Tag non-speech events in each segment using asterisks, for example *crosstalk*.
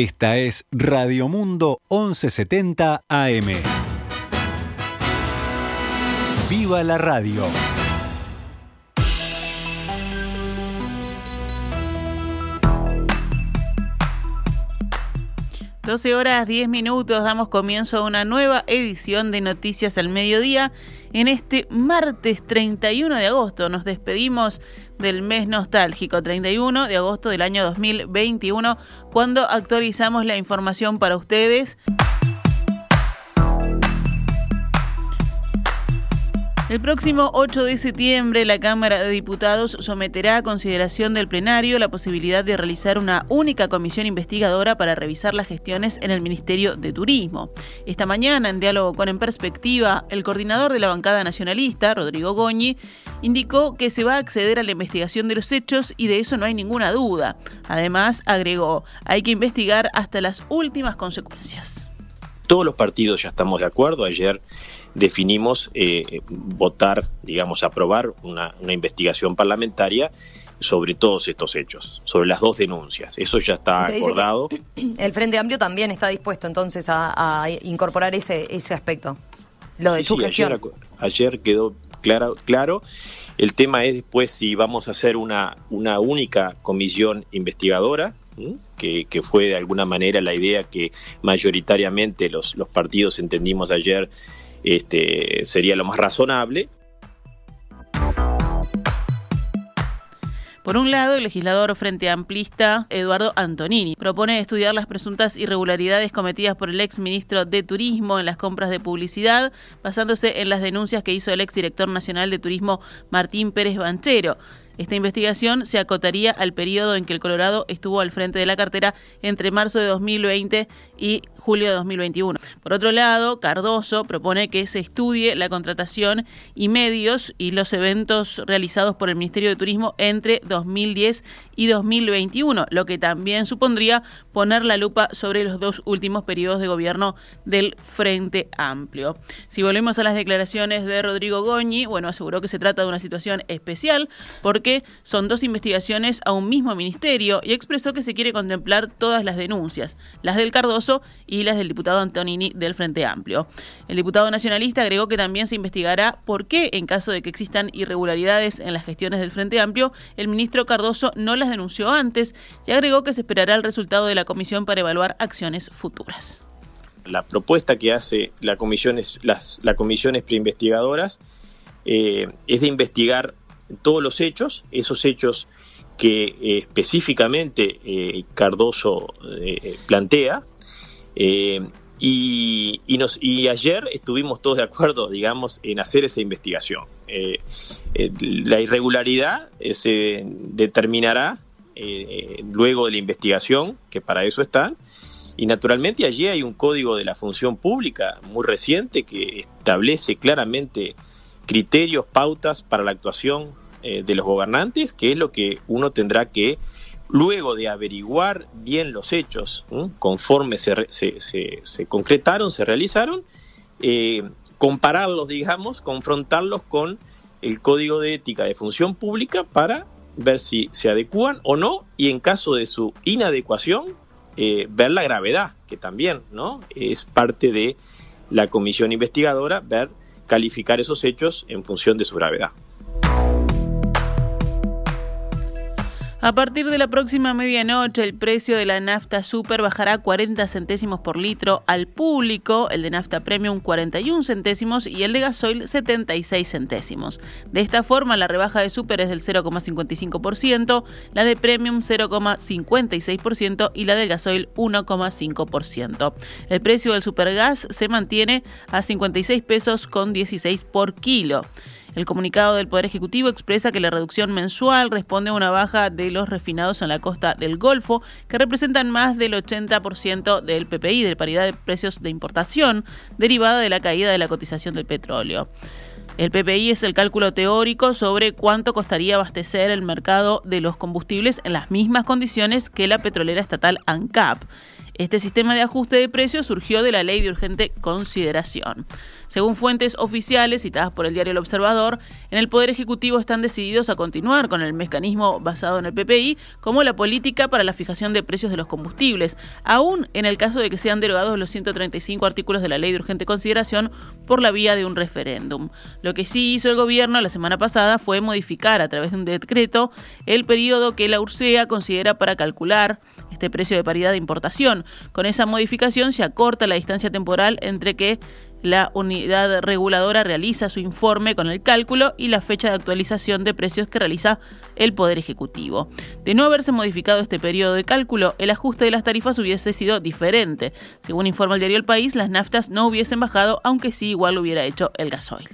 Esta es Radio Mundo 1170 AM. ¡Viva la radio! 12 horas 10 minutos, damos comienzo a una nueva edición de Noticias al Mediodía. En este martes 31 de agosto nos despedimos del mes nostálgico, 31 de agosto del año 2021, cuando actualizamos la información para ustedes. El próximo 8 de septiembre, la Cámara de Diputados someterá a consideración del plenario la posibilidad de realizar una única comisión investigadora para revisar las gestiones en el Ministerio de Turismo. Esta mañana, en diálogo con En Perspectiva, el coordinador de la bancada nacionalista, Rodrigo Goñi, indicó que se va a acceder a la investigación de los hechos y de eso no hay ninguna duda. Además, agregó, hay que investigar hasta las últimas consecuencias. Todos los partidos ya estamos de acuerdo. Ayer definimos eh, votar, digamos, aprobar una, investigación parlamentaria sobre todos estos hechos, sobre las dos denuncias. Eso ya está acordado. *clears throat* El Frente Amplio también está dispuesto entonces a, incorporar ese, ese aspecto, lo de su gestión. Ayer, quedó claro, claro. El tema es después si vamos a hacer una, una única comisión investigadora, que, que, fue de alguna manera la idea que mayoritariamente los, los partidos entendimos ayer este, sería lo más razonable. Por un lado, el legislador Frente Amplista Eduardo Antonini propone estudiar las presuntas irregularidades cometidas por el ex ministro de Turismo en las compras de publicidad, basándose en las denuncias que hizo el ex director nacional de Turismo Martín Pérez Banchero. Esta investigación se acotaría al periodo en que el Colorado estuvo al frente de la cartera entre marzo de 2020 y julio de 2021. Por otro lado, Cardoso propone que se estudie la contratación y medios y los eventos realizados por el Ministerio de Turismo entre 2010 y 2021, lo que también supondría poner la lupa sobre los dos últimos periodos de gobierno del Frente Amplio. Si volvemos a las declaraciones de Rodrigo Goñi, bueno, aseguró que se trata de una situación especial porque son dos investigaciones a un mismo ministerio y expresó que se quiere contemplar todas las denuncias, las del Cardoso y las del diputado Antonini del Frente Amplio. El diputado nacionalista agregó que también se investigará por qué, en caso de que existan irregularidades en las gestiones del Frente Amplio, el ministro Cardoso no las denunció antes y agregó que se esperará el resultado de la comisión para evaluar acciones futuras. La propuesta que hace la comisión, es, las, la comisiones preinvestigadoras eh, es de investigar todos los hechos, esos hechos que eh, específicamente eh, Cardoso plantea, eh, y, nos, y ayer estuvimos todos de acuerdo, digamos, en hacer esa investigación. Eh, eh, la irregularidad se determinará luego de la investigación, que para eso están, y naturalmente allí hay un código de la función pública muy reciente que establece claramente criterios, pautas para la actuación de los gobernantes, que es lo que uno tendrá que luego de averiguar bien los hechos, conforme se, se, concretaron, se realizaron, eh, compararlos, digamos, confrontarlos con el código de ética de función pública para ver si se adecúan o no y en caso de su inadecuación, eh, ver la gravedad, que también ¿no? es parte de la comisión investigadora, ver, calificar esos hechos en función de su gravedad. A partir de la próxima medianoche, el precio de la nafta super bajará 40 centésimos por litro al público, el de nafta premium 41 centésimos y el de gasoil 76 centésimos. De esta forma, la rebaja de super es del 0,55%, la de premium 0,56% y la del gasoil 1,5%. El precio del supergas se mantiene a 56 pesos con 16 por kilo. El comunicado del Poder Ejecutivo expresa que la reducción mensual responde a una baja de los refinados en la costa del Golfo, que representan más del 80% del PPI, de paridad de precios de importación, derivada de la caída de la cotización del petróleo. El PPI es el cálculo teórico sobre cuánto costaría abastecer el mercado de los combustibles en las mismas condiciones que la petrolera estatal ANCAP. Este sistema de ajuste de precios surgió de la ley de urgente consideración. Según fuentes oficiales citadas por el diario El Observador, en el Poder Ejecutivo están decididos a continuar con el mecanismo basado en el PPI como la política para la fijación de precios de los combustibles, aún en el caso de que sean derogados los 135 artículos de la ley de urgente consideración por la vía de un referéndum. Lo que sí hizo el gobierno la semana pasada fue modificar a través de un decreto el periodo que la URSEA considera para calcular este precio de paridad de importación. Con esa modificación se acorta la distancia temporal entre que la unidad reguladora realiza su informe con el cálculo y la fecha de actualización de precios que realiza el Poder Ejecutivo. De no haberse modificado este periodo de cálculo, el ajuste de las tarifas hubiese sido diferente. Según informa el diario El País, las naftas no hubiesen bajado, aunque sí igual lo hubiera hecho el gasoil.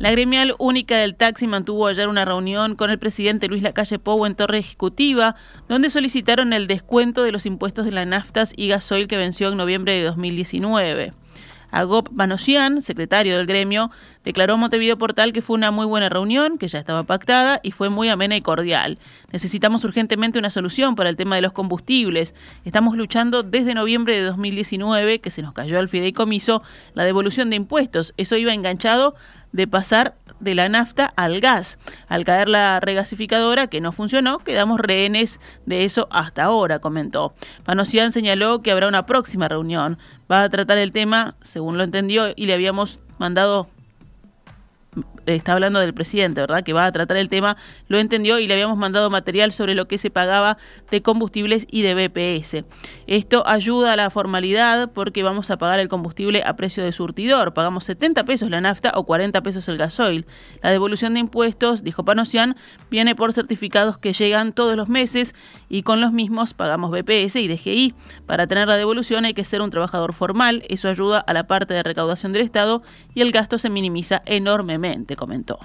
La gremial única del taxi mantuvo ayer una reunión con el presidente Luis Lacalle Pou en Torre Ejecutiva, donde solicitaron el descuento de los impuestos de las naftas y gasoil que venció en noviembre de 2019. Agop Banosian, secretario del gremio, declaró a Montevideo Portal que fue una muy buena reunión, que ya estaba pactada y fue muy amena y cordial. Necesitamos urgentemente una solución para el tema de los combustibles. Estamos luchando desde noviembre de 2019, que se nos cayó al fideicomiso, la devolución de impuestos. Eso iba enganchado de pasar de la nafta al gas. Al caer la regasificadora, que no funcionó, quedamos rehenes de eso hasta ahora, comentó. Panosian señaló que habrá una próxima reunión. Va a tratar el tema, según lo entendió, y le habíamos mandado está hablando del presidente, ¿verdad? Que va a tratar el tema, lo entendió y le habíamos mandado material sobre lo que se pagaba de combustibles y de BPS. Esto ayuda a la formalidad porque vamos a pagar el combustible a precio de surtidor. Pagamos 70 pesos la nafta o 40 pesos el gasoil. La devolución de impuestos, dijo Panosian, viene por certificados que llegan todos los meses y con los mismos pagamos BPS y DGI. Para tener la devolución hay que ser un trabajador formal, eso ayuda a la parte de recaudación del Estado y el gasto se minimiza enormemente comentó.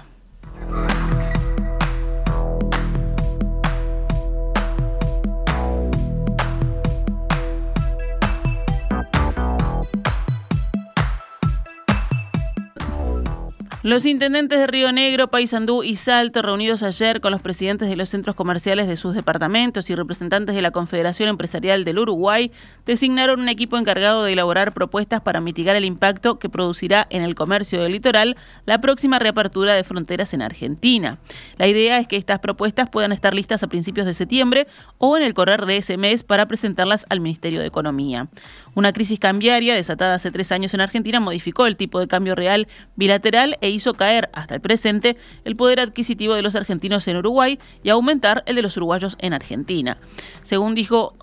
Los intendentes de Río Negro, Paysandú y Salto, reunidos ayer con los presidentes de los centros comerciales de sus departamentos y representantes de la Confederación Empresarial del Uruguay, designaron un equipo encargado de elaborar propuestas para mitigar el impacto que producirá en el comercio del litoral la próxima reapertura de fronteras en Argentina. La idea es que estas propuestas puedan estar listas a principios de septiembre o en el correr de ese mes para presentarlas al Ministerio de Economía. Una crisis cambiaria desatada hace tres años en Argentina modificó el tipo de cambio real bilateral e hizo caer hasta el presente el poder adquisitivo de los argentinos en Uruguay y aumentar el de los uruguayos en Argentina. Según dijo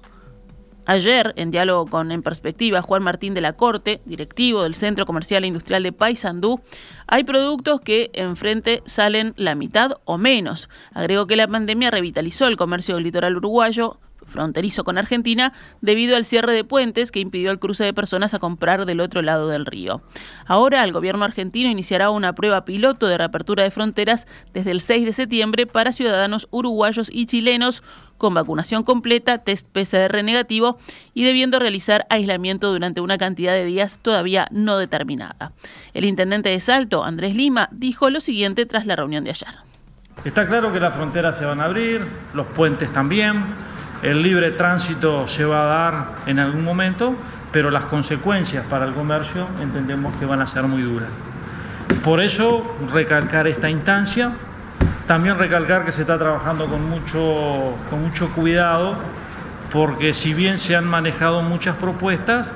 Ayer, en diálogo con En Perspectiva, Juan Martín de la Corte, directivo del Centro Comercial e Industrial de Paysandú, hay productos que enfrente salen la mitad o menos. Agregó que la pandemia revitalizó el comercio del litoral uruguayo, fronterizo con Argentina debido al cierre de puentes que impidió el cruce de personas a comprar del otro lado del río. Ahora el gobierno argentino iniciará una prueba piloto de reapertura de fronteras desde el 6 de septiembre para ciudadanos uruguayos y chilenos con vacunación completa, test PCR negativo y debiendo realizar aislamiento durante una cantidad de días todavía no determinada. El intendente de Salto, Andrés Lima, dijo lo siguiente tras la reunión de ayer. Está claro que las fronteras se van a abrir, los puentes también el libre tránsito se va a dar en algún momento, pero las consecuencias para el comercio entendemos que van a ser muy duras. Por eso, recalcar esta instancia, también recalcar que se está trabajando con mucho, con mucho cuidado, porque si bien se han manejado muchas propuestas,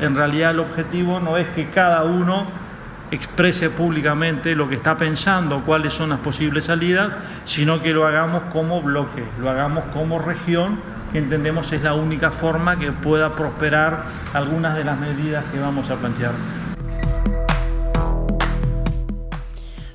en realidad el objetivo no es que cada uno exprese públicamente lo que está pensando, cuáles son las posibles salidas, sino que lo hagamos como bloque, lo hagamos como región, que entendemos es la única forma que pueda prosperar algunas de las medidas que vamos a plantear.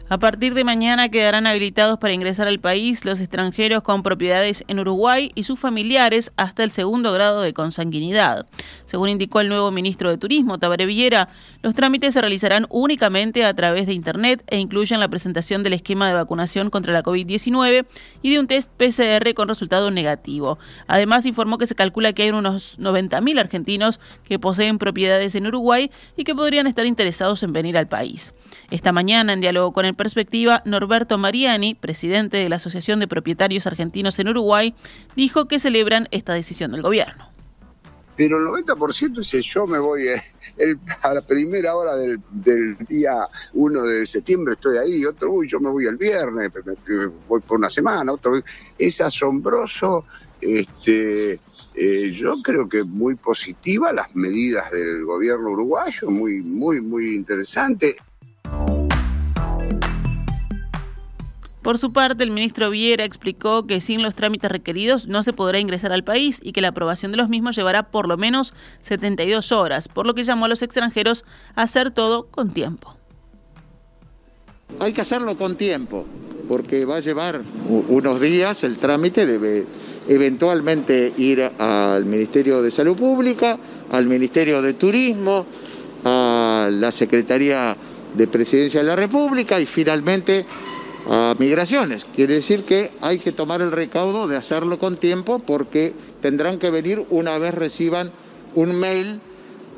A partir de mañana quedarán habilitados para ingresar al país los extranjeros con propiedades en Uruguay y sus familiares hasta el segundo grado de consanguinidad. Según indicó el nuevo ministro de Turismo, Tabaré Villera, los trámites se realizarán únicamente a través de Internet e incluyen la presentación del esquema de vacunación contra la COVID-19 y de un test PCR con resultado negativo. Además, informó que se calcula que hay unos 90.000 argentinos que poseen propiedades en Uruguay y que podrían estar interesados en venir al país. Esta mañana, en diálogo con el perspectiva, Norberto Mariani, presidente de la Asociación de Propietarios Argentinos en Uruguay, dijo que celebran esta decisión del gobierno. Pero el 90% dice yo me voy eh, a la primera hora del, día 1 de septiembre, estoy ahí, otro, uy, yo me voy el viernes, voy por una semana, otro, es asombroso. Este, eh, yo creo que muy positiva las medidas del gobierno uruguayo, muy, muy, muy interesante. Por su parte, el ministro Viera explicó que sin los trámites requeridos no se podrá ingresar al país y que la aprobación de los mismos llevará por lo menos 72 horas, por lo que llamó a los extranjeros a hacer todo con tiempo. Hay que hacerlo con tiempo, porque va a llevar unos días el trámite, debe eventualmente ir al Ministerio de Salud Pública, al Ministerio de Turismo, a la Secretaría de Presidencia de la República y finalmente a migraciones. Quiere decir que hay que tomar el recaudo de hacerlo con tiempo porque tendrán que venir una vez reciban un mail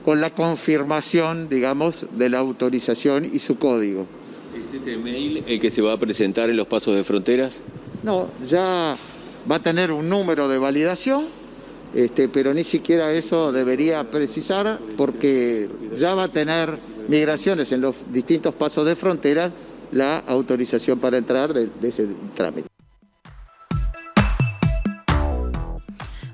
con la confirmación, digamos, de la autorización y su código. ¿Es ese mail el que se va a presentar en los pasos de fronteras? No, ya va a tener un número de validación, este, pero ni siquiera eso debería precisar porque ya va a tener migraciones en los distintos pasos de fronteras la autorización para entrar de, ese trámite.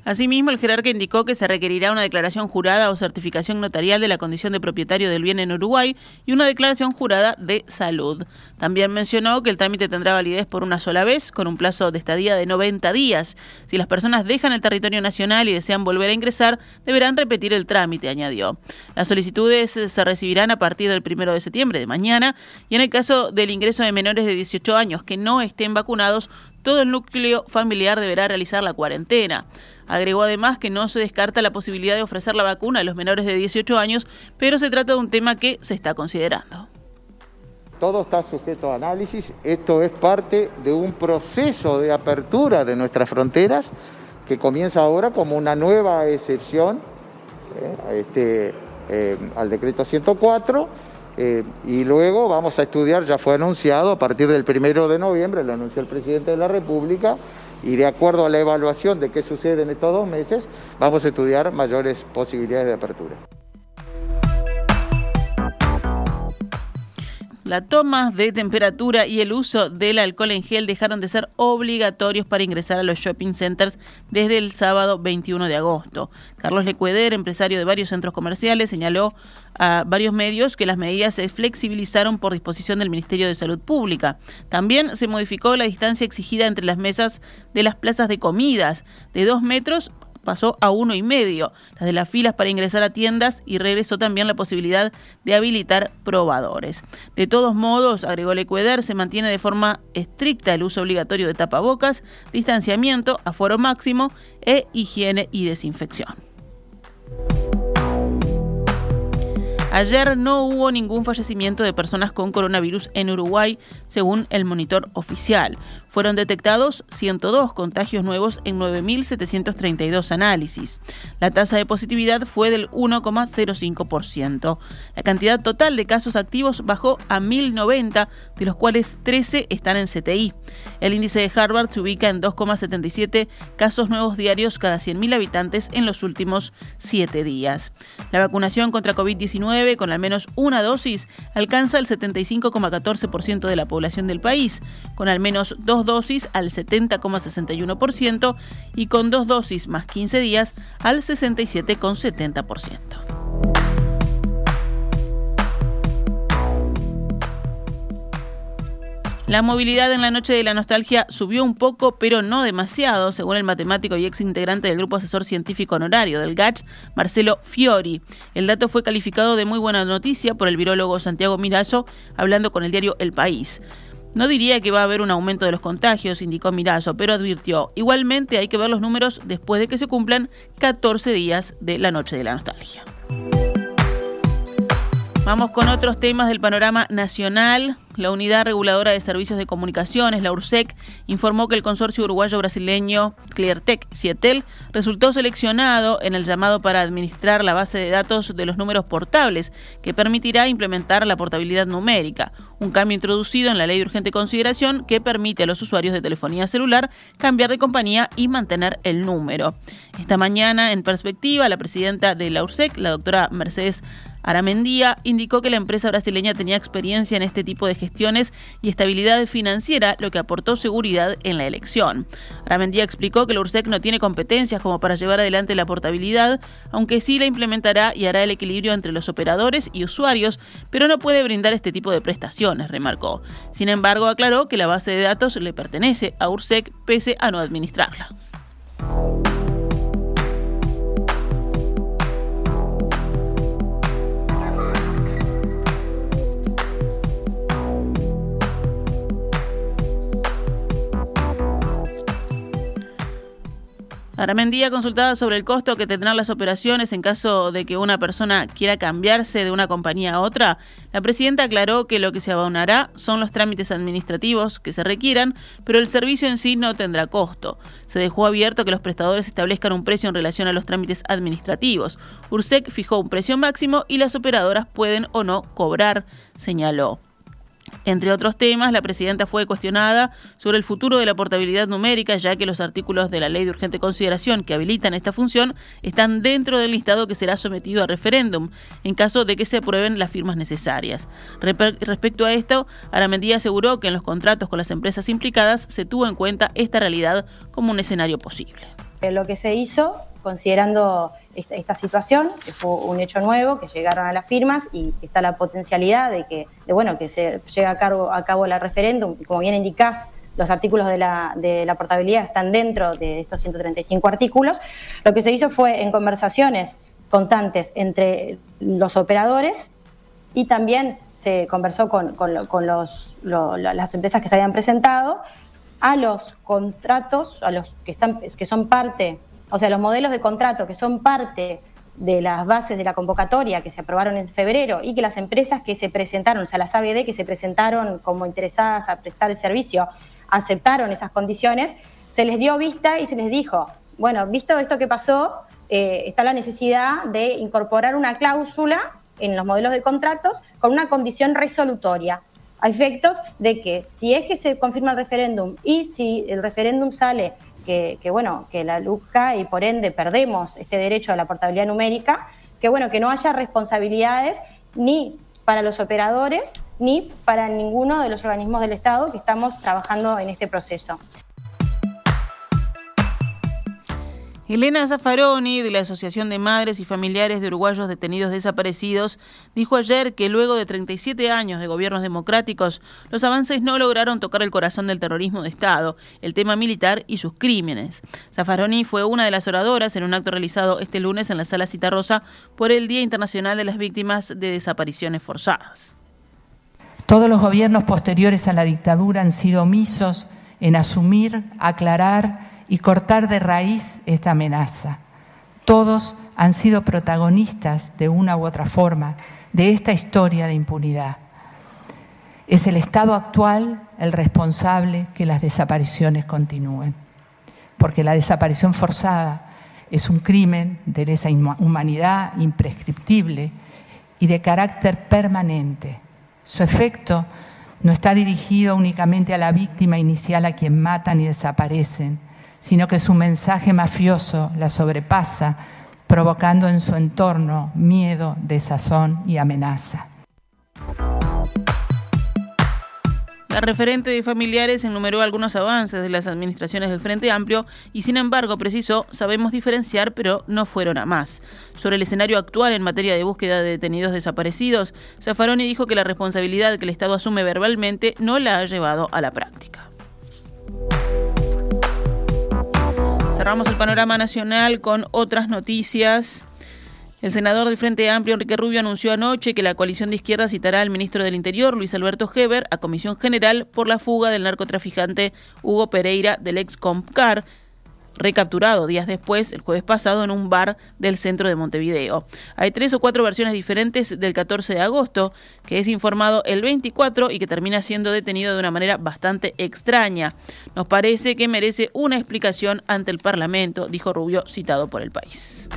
Asimismo, el jerarca indicó que se requerirá una declaración jurada o certificación notarial de la condición de propietario del bien en Uruguay y una declaración jurada de salud. También mencionó que el trámite tendrá validez por una sola vez, con un plazo de estadía de 90 días. Si las personas dejan el territorio nacional y desean volver a ingresar, deberán repetir el trámite, añadió. Las solicitudes se recibirán a partir del 1 de septiembre de mañana y en el caso del ingreso de menores de 18 años que no estén vacunados, todo el núcleo familiar deberá realizar la cuarentena. Agregó además que no se descarta la posibilidad de ofrecer la vacuna a los menores de 18 años, pero se trata de un tema que se está considerando. Todo está sujeto a análisis. Esto es parte de un proceso de apertura de nuestras fronteras que comienza ahora como una nueva excepción eh, este, eh, al decreto 104 eh, y luego vamos a estudiar, ya fue anunciado, a partir del primero de noviembre, lo anunció el presidente de la República, y de acuerdo a la evaluación de qué sucede en estos dos meses, vamos a estudiar mayores posibilidades de apertura. La toma de temperatura y el uso del alcohol en gel dejaron de ser obligatorios para ingresar a los shopping centers desde el sábado 21 de agosto. Carlos Lecueder, empresario de varios centros comerciales, señaló a varios medios que las medidas se flexibilizaron por disposición del Ministerio de Salud Pública. También se modificó la distancia exigida entre las mesas de las plazas de comidas de dos metros pasó a uno y medio, las de las filas para ingresar a tiendas y regresó también la posibilidad de habilitar probadores. De todos modos, agregó Lecueder, se mantiene de forma estricta el uso obligatorio de tapabocas, distanciamiento, aforo máximo e higiene y desinfección. Ayer no hubo ningún fallecimiento de personas con coronavirus en Uruguay, según el monitor oficial. Fueron detectados 102 contagios nuevos en 9.732 análisis. La tasa de positividad fue del 1,05%. La cantidad total de casos activos bajó a 1.090, de los cuales 13 están en CTI. El índice de Harvard se ubica en 2,77 casos nuevos diarios cada 100.000 habitantes en los últimos 7 días. La vacunación contra COVID-19 con al menos una dosis alcanza el 75,14% de la población del país, con al menos dos dosis al 70,61% y con dos dosis más 15 días al 67,70%. La movilidad en la noche de la nostalgia subió un poco, pero no demasiado, según el matemático y ex integrante del Grupo Asesor Científico Honorario del GACH, Marcelo Fiori. El dato fue calificado de muy buena noticia por el virólogo Santiago Mirazo, hablando con el diario El País. No diría que va a haber un aumento de los contagios, indicó Mirazo, pero advirtió, igualmente hay que ver los números después de que se cumplan 14 días de la noche de la nostalgia. Vamos con otros temas del panorama nacional. La Unidad Reguladora de Servicios de Comunicaciones, la URSEC, informó que el consorcio uruguayo-brasileño Cleartech Cietel, resultó seleccionado en el llamado para administrar la base de datos de los números portables, que permitirá implementar la portabilidad numérica, un cambio introducido en la ley de urgente consideración que permite a los usuarios de telefonía celular cambiar de compañía y mantener el número. Esta mañana, en perspectiva, la presidenta de la URSEC, la doctora Mercedes Aramendía indicó que la empresa brasileña tenía experiencia en este tipo de gestiones y estabilidad financiera, lo que aportó seguridad en la elección. Aramendía explicó que la URSEC no tiene competencias como para llevar adelante la portabilidad, aunque sí la implementará y hará el equilibrio entre los operadores y usuarios, pero no puede brindar este tipo de prestaciones, remarcó. Sin embargo, aclaró que la base de datos le pertenece a URSEC pese a no administrarla. Aramendía, consultada sobre el costo que tendrán las operaciones en caso de que una persona quiera cambiarse de una compañía a otra, la presidenta aclaró que lo que se abonará son los trámites administrativos que se requieran, pero el servicio en sí no tendrá costo. Se dejó abierto que los prestadores establezcan un precio en relación a los trámites administrativos. URSEC fijó un precio máximo y las operadoras pueden o no cobrar, señaló. Entre otros temas, la presidenta fue cuestionada sobre el futuro de la portabilidad numérica, ya que los artículos de la ley de urgente consideración que habilitan esta función están dentro del listado que será sometido a referéndum, en caso de que se aprueben las firmas necesarias. respecto a esto, Aramendía aseguró que en los contratos con las empresas implicadas se tuvo en cuenta esta realidad como un escenario posible. Lo que se hizo, considerando esta, situación, que fue un hecho nuevo, que llegaron a las firmas y que está la potencialidad de que, bueno, que se llegue a, cargo, a cabo el referéndum, como bien indicás, los artículos de la, la portabilidad están dentro de estos 135 artículos. Lo que se hizo fue en conversaciones constantes entre los operadores y también se conversó con, las empresas que se habían presentado a los contratos, a los que, están, que son parte o sea, los modelos de contrato que son parte de las bases de la convocatoria que se aprobaron en febrero y que las empresas que se presentaron, o sea, las ABD que se presentaron como interesadas a prestar el servicio, aceptaron esas condiciones, se les dio vista y se les dijo, bueno, visto esto que pasó, eh, está la necesidad de incorporar una cláusula en los modelos de contratos con una condición resolutoria, a efectos de que si es que se confirma el referéndum y si el referéndum sale que, bueno, que la luz cae y por ende perdemos este derecho a la portabilidad numérica, que bueno, que no haya responsabilidades ni para los operadores ni para ninguno de los organismos del Estado que estamos trabajando en este proceso. Elena Zaffaroni, de la Asociación de Madres y Familiares de Uruguayos Detenidos Desaparecidos, dijo ayer que luego de 37 años de gobiernos democráticos, los avances no lograron tocar el corazón del terrorismo de Estado, el tema militar y sus crímenes. Zaffaroni fue una de las oradoras en un acto realizado este lunes en la Sala Citarrosa por el Día Internacional de las Víctimas de Desapariciones Forzadas. Todos los gobiernos posteriores a la dictadura han sido omisos en asumir, aclarar y cortar de raíz esta amenaza. Todos han sido protagonistas de una u otra forma de esta historia de impunidad. Es el Estado actual el responsable que las desapariciones continúen, porque la desaparición forzada es un crimen de lesa humanidad imprescriptible y de carácter permanente. Su efecto no está dirigido únicamente a la víctima inicial a quien matan y desaparecen, sino que su mensaje mafioso la sobrepasa, provocando en su entorno miedo, desazón y amenaza. La referente de familiares enumeró algunos avances de las administraciones del Frente Amplio y sin embargo precisó, sabemos diferenciar, pero no fueron a más. Sobre el escenario actual en materia de búsqueda de detenidos desaparecidos, Zaffaroni dijo que la responsabilidad que el Estado asume verbalmente no la ha llevado a la práctica. Cerramos el panorama nacional con otras noticias. El senador del Frente Amplio, Enrique Rubio, anunció anoche que la coalición de izquierda citará al ministro del Interior, Luis Alberto Heber, a comisión general por la fuga del narcotraficante Hugo Pereira del ex Compcar. Recapturado días después, el jueves pasado, en un bar del centro de Montevideo. Hay tres o cuatro versiones diferentes del 14 de agosto, que es informado el 24 y que termina siendo detenido de una manera bastante extraña. Nos parece que merece una explicación ante el Parlamento, dijo Rubio, citado por el país.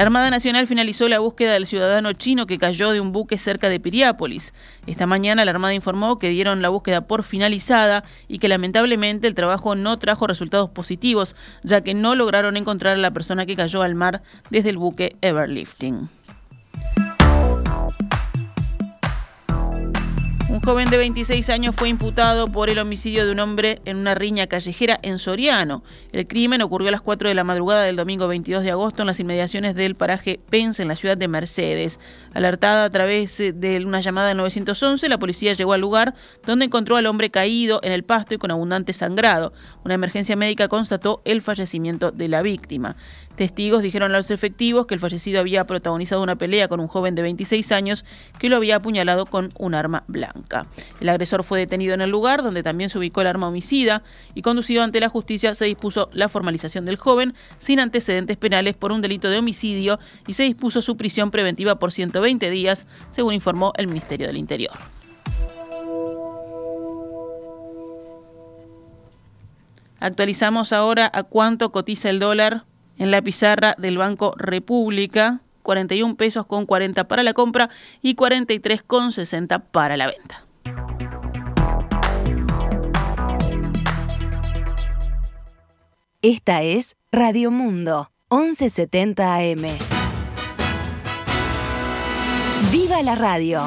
La Armada Nacional finalizó la búsqueda del ciudadano chino que cayó de un buque cerca de Piriápolis. Esta mañana la Armada informó que dieron la búsqueda por finalizada y que lamentablemente el trabajo no trajo resultados positivos, ya que no lograron encontrar a la persona que cayó al mar desde el buque Everlifting. Joven de 26 años fue imputado por el homicidio de un hombre en una riña callejera en Soriano. El crimen ocurrió a las 4 de la madrugada del domingo 22 de agosto en las inmediaciones del paraje Pence en la ciudad de Mercedes. Alertada a través de una llamada al 911, la policía llegó al lugar donde encontró al hombre caído en el pasto y con abundante sangrado. Una emergencia médica constató el fallecimiento de la víctima. Testigos dijeron a los efectivos que el fallecido había protagonizado una pelea con un joven de 26 años que lo había apuñalado con un arma blanca. El agresor fue detenido en el lugar donde también se ubicó el arma homicida y conducido ante la justicia se dispuso la formalización del joven sin antecedentes penales por un delito de homicidio y se dispuso su prisión preventiva por 120 días, según informó el Ministerio del Interior. Actualizamos ahora a cuánto cotiza el dólar en la pizarra del Banco República, 41 pesos con 40 para la compra y 43 con 60 para la venta. Esta es Radio Mundo, 1170 AM. ¡Viva la radio!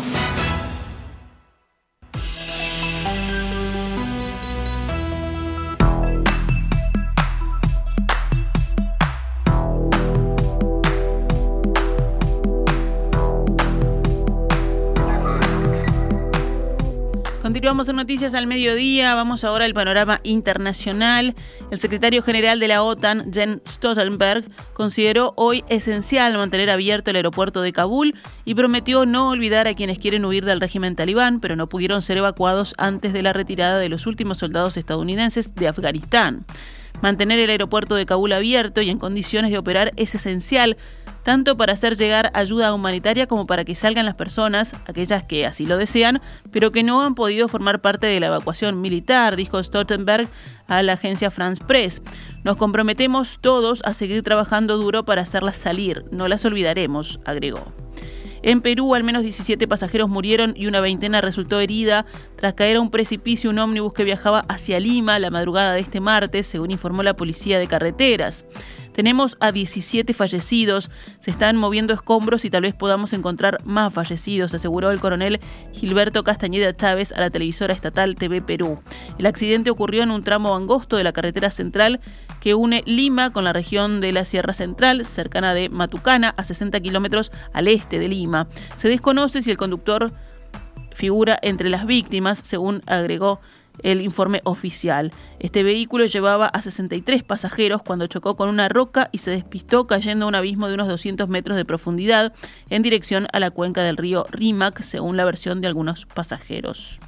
Continuamos en Noticias al Mediodía. Vamos ahora al panorama internacional. El secretario general de la OTAN, Jens Stoltenberg, consideró hoy esencial mantener abierto el aeropuerto de Kabul y prometió no olvidar a quienes quieren huir del régimen talibán, pero no pudieron ser evacuados antes de la retirada de los últimos soldados estadounidenses de Afganistán. Mantener el aeropuerto de Kabul abierto y en condiciones de operar es esencial tanto para hacer llegar ayuda humanitaria como para que salgan las personas, aquellas que así lo desean, pero que no han podido formar parte de la evacuación militar, dijo Stoltenberg a la agencia France Press. Nos comprometemos todos a seguir trabajando duro para hacerlas salir, no las olvidaremos, agregó. En Perú, al menos 17 pasajeros murieron y una veintena resultó herida tras caer a un precipicio un ómnibus que viajaba hacia Lima la madrugada de este martes, según informó la policía de carreteras. Tenemos a 17 fallecidos, se están moviendo escombros y tal vez podamos encontrar más fallecidos, aseguró el coronel Gilberto Castañeda Chávez a la televisora estatal TV Perú. El accidente ocurrió en un tramo angosto de la carretera central que une Lima con la región de la Sierra Central, cercana de Matucana, a 60 kilómetros al este de Lima. Se desconoce si el conductor figura entre las víctimas, según agregó el informe oficial. Este vehículo llevaba a 63 pasajeros cuando chocó con una roca y se despistó cayendo a un abismo de unos 200 metros de profundidad en dirección a la cuenca del río Rímac, según la versión de algunos pasajeros.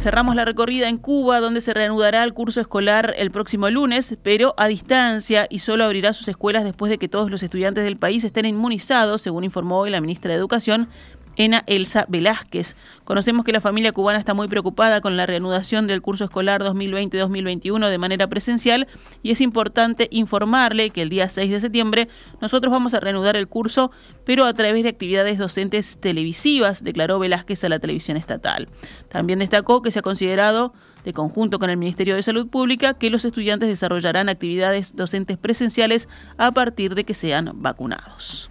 Cerramos la recorrida en Cuba, donde se reanudará el curso escolar el próximo lunes, pero a distancia y solo abrirá sus escuelas después de que todos los estudiantes del país estén inmunizados, según informó hoy la ministra de Educación, Ena Elsa Velázquez. Conocemos que la familia cubana está muy preocupada con la reanudación del curso escolar 2020-2021 de manera presencial y es importante informarle que el día 6 de septiembre nosotros vamos a reanudar el curso, pero a través de actividades docentes televisivas, declaró Velázquez a la televisión estatal. También destacó que se ha considerado de conjunto con el Ministerio de Salud Pública, que los estudiantes desarrollarán actividades docentes presenciales a partir de que sean vacunados.